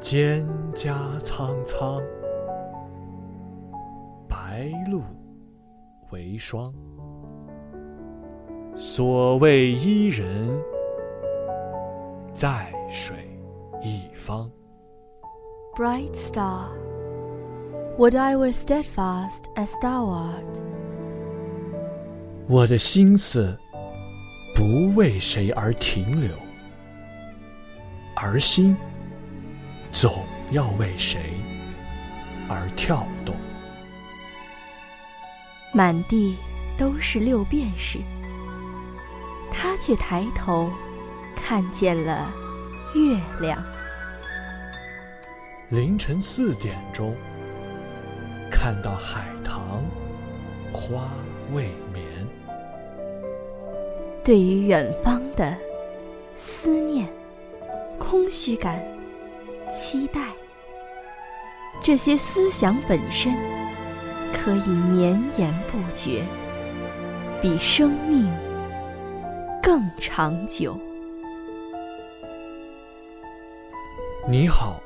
蒹葭苍苍，白露为霜。所谓伊人，在水一方。Bright star, would I were steadfast as thou art. 我的心思不为谁而停留，而心总要为谁而跳动。满地都是六便士，他却抬头看见了月亮。凌晨四点钟，看到海棠花未眠。对于远方的思念、空虚感、期待，这些思想本身可以绵延不绝，比生命更长久。你好，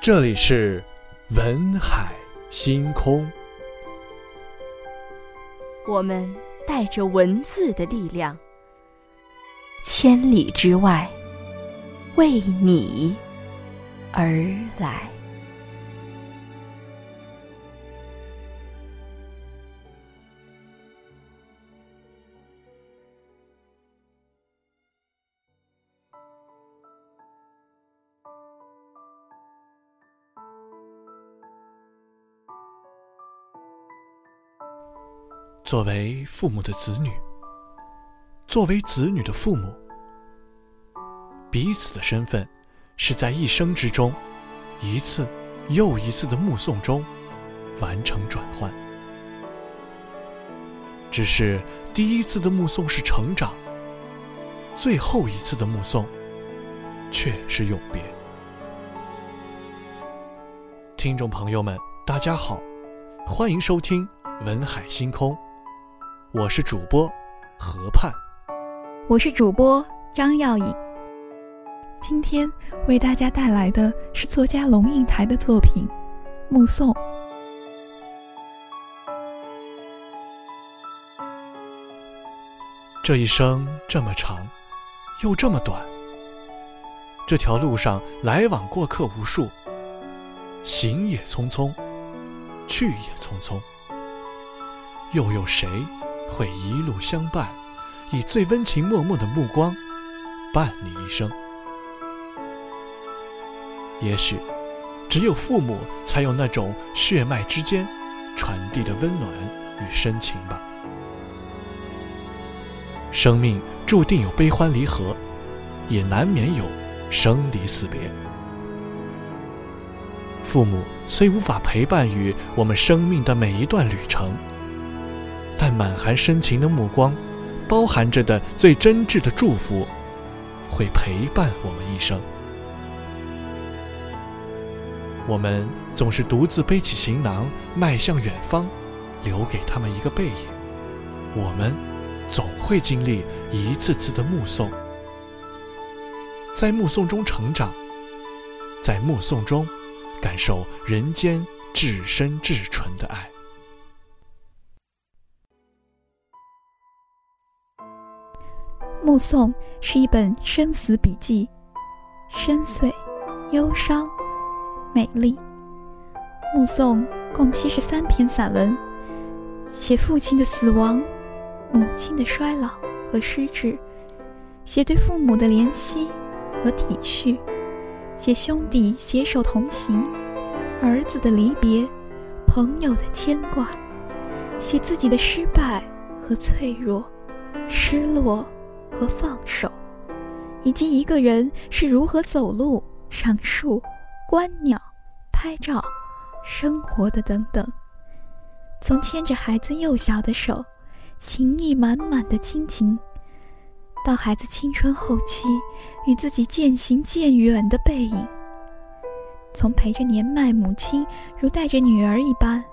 这里是文海星空。我们带着文字的力量，千里之外，为你而来。作为父母的子女，作为子女的父母，彼此的身份是在一生之中，一次又一次的目送中完成转换。只是第一次的目送是成长，最后一次的目送却是永别。听众朋友们，大家好，欢迎收听文海星空。我是主播河畔，我是主播张耀颖。今天为大家带来的是作家龙应台的作品《目送》。这一生这么长，又这么短。这条路上来往过客无数，行也匆匆，去也匆匆。又有谁？会一路相伴，以最温情脉脉的目光伴你一生。也许，只有父母才有那种血脉之间传递的温暖与深情吧。生命注定有悲欢离合，也难免有生离死别。父母虽无法陪伴于我们生命的每一段旅程。但满含深情的目光，包含着的最真挚的祝福，会陪伴我们一生。我们总是独自背起行囊，迈向远方，留给他们一个背影。我们总会经历一次次的目送，在目送中成长，在目送中感受人间至深至纯的爱。《目送》是一本生死笔记，深邃、忧伤、美丽。《目送》共七十三篇散文，写父亲的死亡、母亲的衰老和失智，写对父母的怜惜和体恤，写兄弟携手同行、儿子的离别、朋友的牵挂，写自己的失败和脆弱、失落。和放手，以及一个人是如何走路、上树、观鸟、拍照、生活的等等。从牵着孩子幼小的手，情意满满的亲情，到孩子青春后期与自己渐行渐远的背影；从陪着年迈母亲如带着女儿一般，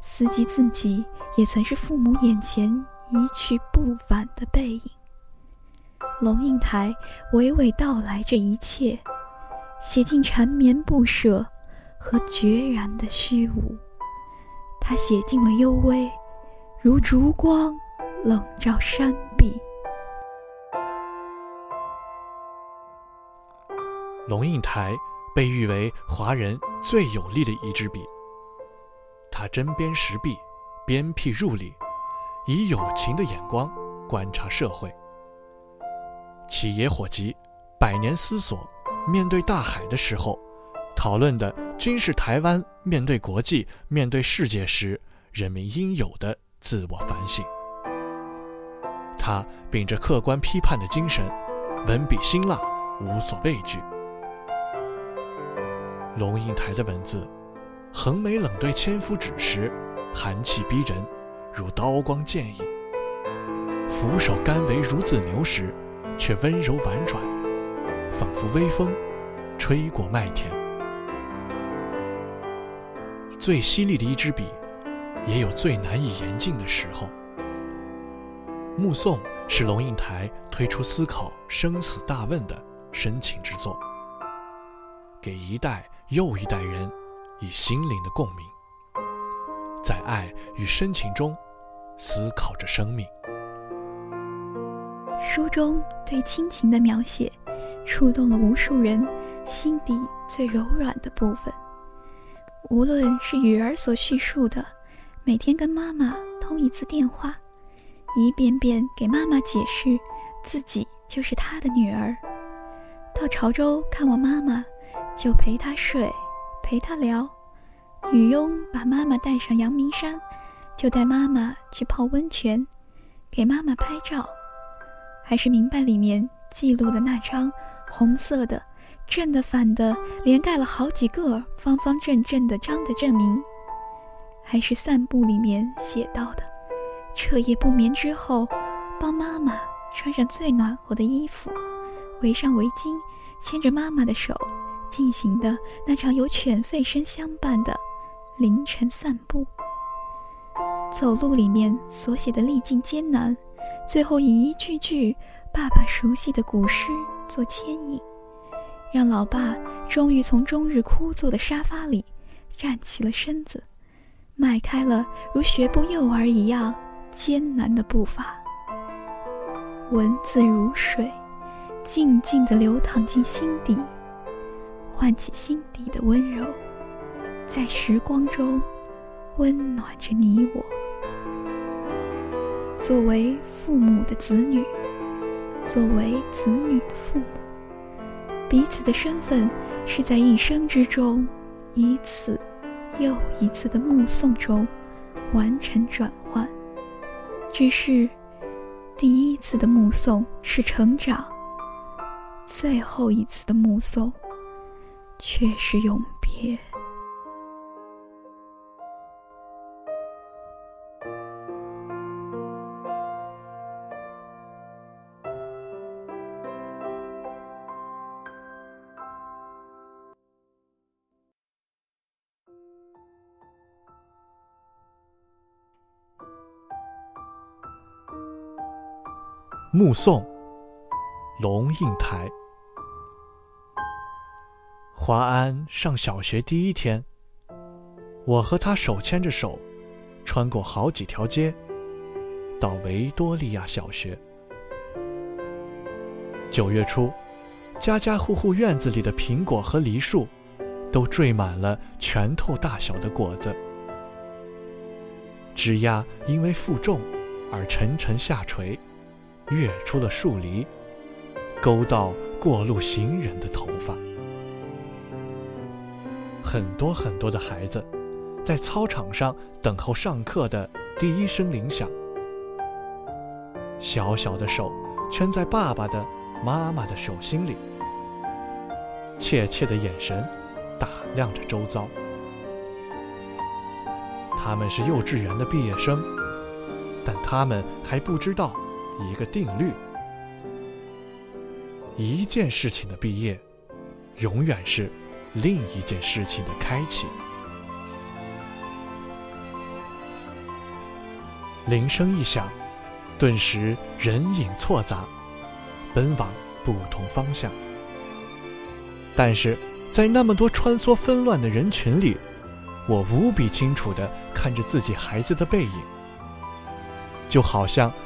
思及自己也曾是父母眼前一去不返的背影。龙应台娓娓道来这一切，写尽缠绵不舍和决然的虚无。他写尽了幽微，如烛光冷照山壁。龙应台被誉为华人最有力的一支笔。他针砭时弊，鞭辟入里，以有情的眼光观察社会。其野火集，百年思索，面对大海的时候，讨论的均是台湾面对国际、面对世界时人民应有的自我反省。他秉着客观批判的精神，文笔辛辣，无所畏惧。龙应台的文字，横眉冷对千夫指时，寒气逼人，如刀光剑影；俯首甘为孺子牛时，却温柔婉转，仿佛微风吹过麦田。最犀利的一支笔，也有最难以言尽的时候。《目送》是龙应台推出思考生死大问的深情之作，给一代。又一代人以心灵的共鸣，在爱与深情中思考着生命。书中对亲情的描写，触动了无数人心底最柔软的部分。无论是雨儿所叙述的，每天跟妈妈通一次电话，一遍遍给妈妈解释自己就是她的女儿，到潮州看望妈妈。就陪她睡，陪她聊。女佣把妈妈带上阳明山，就带妈妈去泡温泉，给妈妈拍照。还是明白里面记录的那张红色的、正的、反的，连盖了好几个方方正正的章的证明。还是散步里面写到的，彻夜不眠之后，帮妈妈穿上最暖和的衣服，围上围巾，牵着妈妈的手。进行的那场有犬吠声相伴的凌晨散步，走路里面所写的历尽艰难，最后以一句句爸爸熟悉的古诗做牵引，让老爸终于从终日枯坐的沙发里站起了身子，迈开了如学步幼儿一样艰难的步伐。文字如水，静静地流淌进心底。唤起心底的温柔，在时光中温暖着你我。作为父母的子女，作为子女的父母，彼此的身份是在一生之中一次又一次的目送中完成转换。只是第一次的目送是成长，最后一次的目送。却是永别。目送，龙应台。华安上小学第一天，我和他手牵着手，穿过好几条街，到维多利亚小学。九月初，家家户户院子里的苹果和梨树，都缀满了拳头大小的果子。枝丫因为负重而沉沉下垂，跃出了树篱，勾到过路行人的头发。很多很多的孩子，在操场上等候上课的第一声铃响。小小的手圈在爸爸的、妈妈的手心里，怯怯的眼神打量着周遭。他们是幼稚园的毕业生，但他们还不知道一个定律：一件事情的毕业，永远是。另一件事情的开启。铃声一响，顿时人影错杂，奔往不同方向。但是在那么多穿梭纷乱的人群里，我无比清楚地看着自己孩子的背影，就好像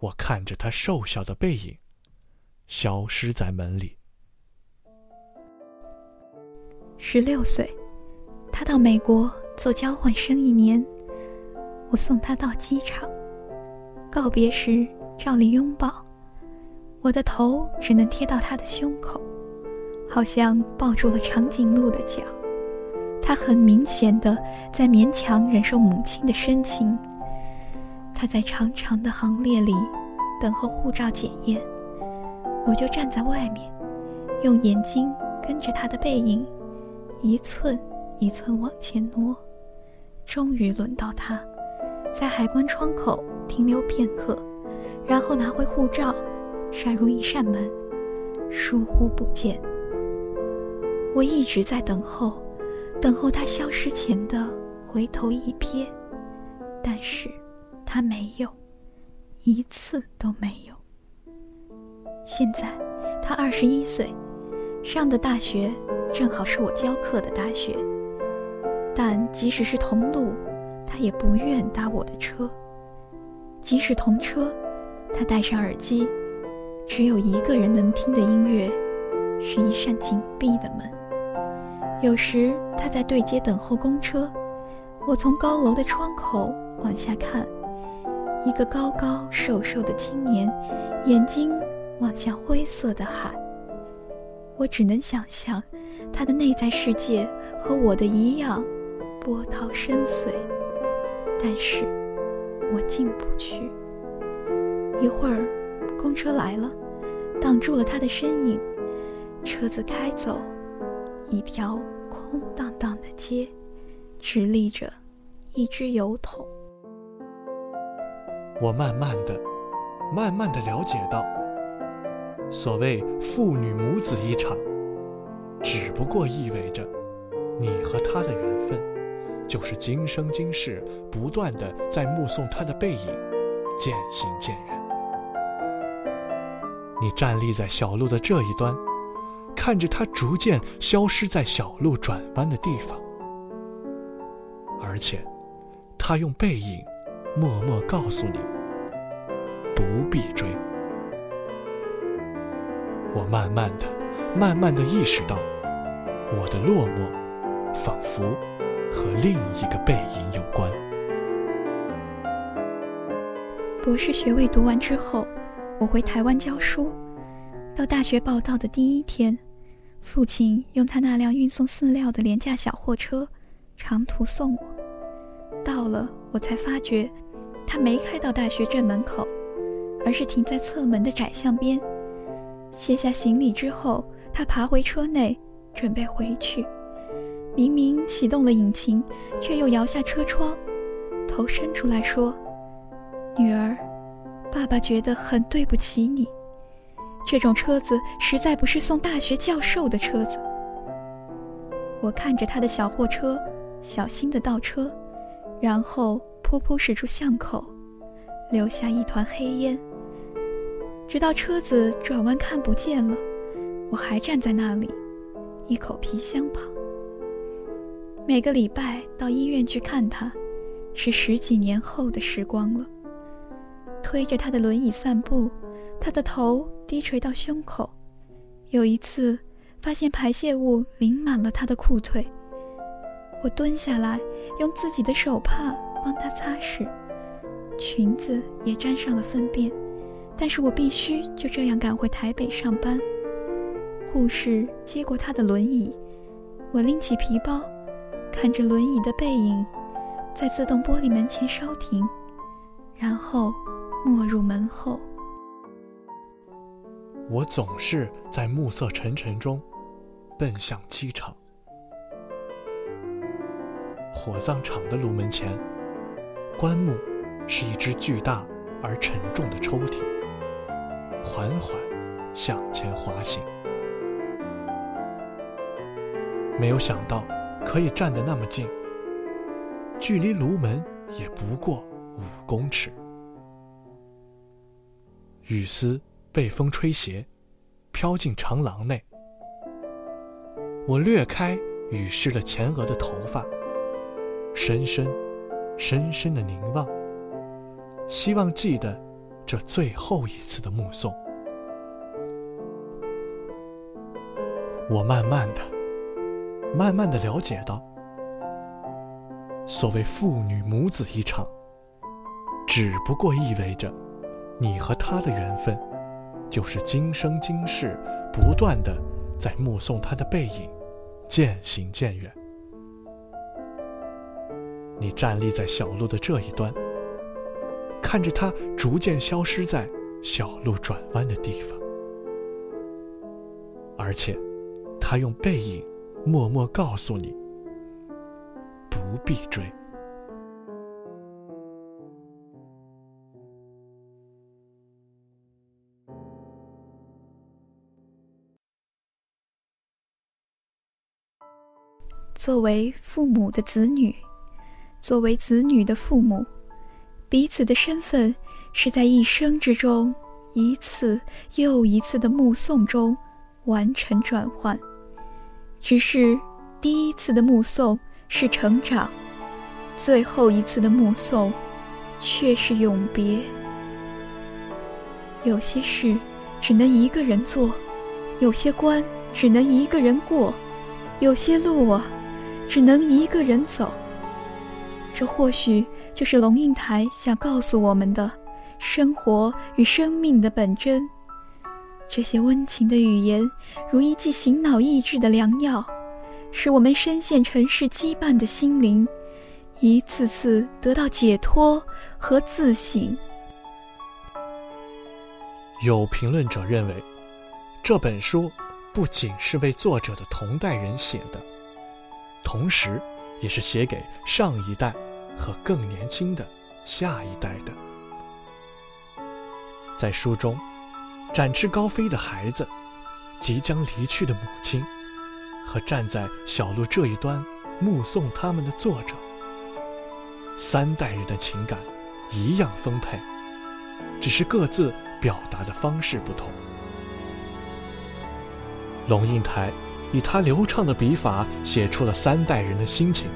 我看着他瘦小的背影消失在门里。十六岁，他到美国做交换生一年，我送他到机场，告别时照例拥抱。我的头只能贴到他的胸口，好像抱住了长颈鹿的脚。他很明显的在勉强忍受母亲的深情。他在长长的行列里等候护照检验，我就站在外面，用眼睛跟着他的背影，一寸一寸往前挪。终于轮到他，在海关窗口停留片刻，然后拿回护照。闪入一扇门，疏忽不见。我一直在等候，等候他消失前的回头一瞥，但是他没有，一次都没有。现在他二十一岁，上的大学正好是我教课的大学，但即使是同路，他也不愿搭我的车。即使同车，他戴上耳机。只有一个人能听的音乐，是一扇紧闭的门。有时他在对街等候公车，我从高楼的窗口往下看，一个高高瘦瘦的青年，眼睛望向灰色的海。我只能想象，他的内在世界和我的一样，波涛深邃。但是，我进不去。一会儿。公车来了，挡住了他的身影。车子开走，一条空荡荡的街，直立着一只油桶。我慢慢的、慢慢的了解到，所谓父女母子一场，只不过意味着，你和他的缘分，就是今生今世不断的在目送他的背影，渐行渐远。你站立在小路的这一端，看着他逐渐消失在小路转弯的地方，而且，他用背影默默告诉你：不必追。我慢慢的、慢慢的意识到，我的落寞，仿佛和另一个背影有关。博士学位读完之后。我回台湾教书，到大学报到的第一天，父亲用他那辆运送饲料的廉价小货车长途送我。到了，我才发觉他没开到大学正门口，而是停在侧门的窄巷边。卸下行李之后，他爬回车内，准备回去。明明启动了引擎，却又摇下车窗，头伸出来说：“女儿。”爸爸觉得很对不起你，这种车子实在不是送大学教授的车子。我看着他的小货车，小心的倒车，然后噗噗驶出巷口，留下一团黑烟。直到车子转弯看不见了，我还站在那里，一口皮箱旁。每个礼拜到医院去看他，是十几年后的时光了。推着他的轮椅散步，他的头低垂到胸口。有一次，发现排泄物淋满了他的裤腿，我蹲下来，用自己的手帕帮他擦拭，裙子也沾上了粪便。但是我必须就这样赶回台北上班。护士接过他的轮椅，我拎起皮包，看着轮椅的背影，在自动玻璃门前稍停，然后。没入门后，我总是在暮色沉沉中奔向机场。火葬场的炉门前，棺木是一只巨大而沉重的抽屉，缓缓向前滑行。没有想到可以站得那么近，距离炉门也不过五公尺。雨丝被风吹斜，飘进长廊内。我掠开雨湿了前额的头发，深深、深深的凝望，希望记得这最后一次的目送。我慢慢的。慢慢的了解到，所谓父女母子一场，只不过意味着，你和他的缘分，就是今生今世不断的在目送他的背影渐行渐远。你站立在小路的这一端，看着他逐渐消失在小路转弯的地方，而且，他用背影。默默告诉你，不必追。作为父母的子女，作为子女的父母，彼此的身份是在一生之中一次又一次的目送中完成转换。只是第一次的目送是成长，最后一次的目送却是永别。有些事只能一个人做，有些关只能一个人过，有些路啊，只能一个人走。这或许就是龙应台想告诉我们的生活与生命的本真。这些温情的语言，如一剂醒脑益智的良药，使我们深陷尘世羁绊的心灵，一次次得到解脱和自省。有评论者认为，这本书不仅是为作者的同代人写的，同时，也是写给上一代和更年轻的下一代的。在书中。展翅高飞的孩子，即将离去的母亲，和站在小路这一端目送他们的作者，三代人的情感一样丰沛，只是各自表达的方式不同。龙应台以他流畅的笔法写出了三代人的心情，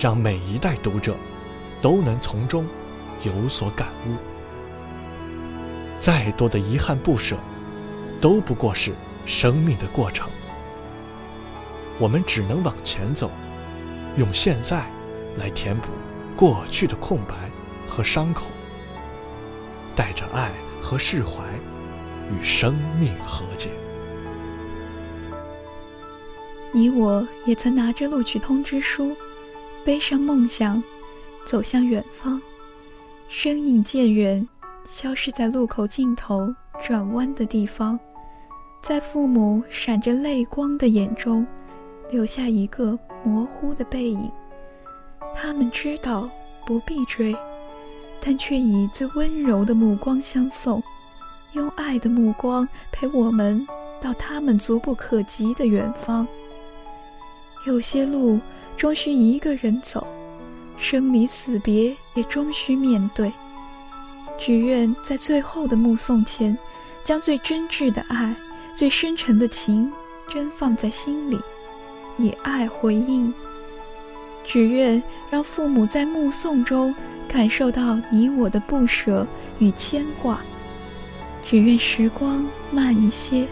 让每一代读者都能从中有所感悟。再多的遗憾不舍，都不过是生命的过程。我们只能往前走，用现在来填补过去的空白和伤口，带着爱和释怀，与生命和解。你我也曾拿着录取通知书，背上梦想，走向远方，身影渐远。消失在路口尽头转弯的地方，在父母闪着泪光的眼中，留下一个模糊的背影。他们知道不必追，但却以最温柔的目光相送，用爱的目光陪我们到他们足不可及的远方。有些路终需一个人走，生离死别也终需面对。只愿在最后的目送前，将最真挚的爱、最深沉的情珍放在心里，以爱回应。只愿让父母在目送中感受到你我的不舍与牵挂。只愿时光慢一些，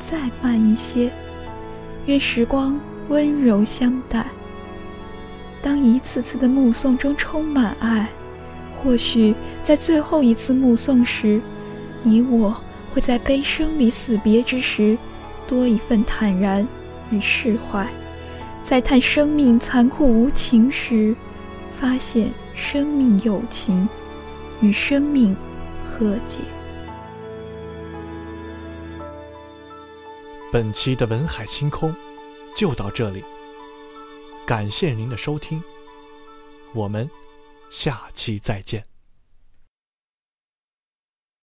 再慢一些。愿时光温柔相待。当一次次的目送中充满爱。或许在最后一次目送时，你我会在悲生离死别之时，多一份坦然与释怀；在叹生命残酷无情时，发现生命有情，与生命和解。本期的文海星空就到这里，感谢您的收听，我们下期再见。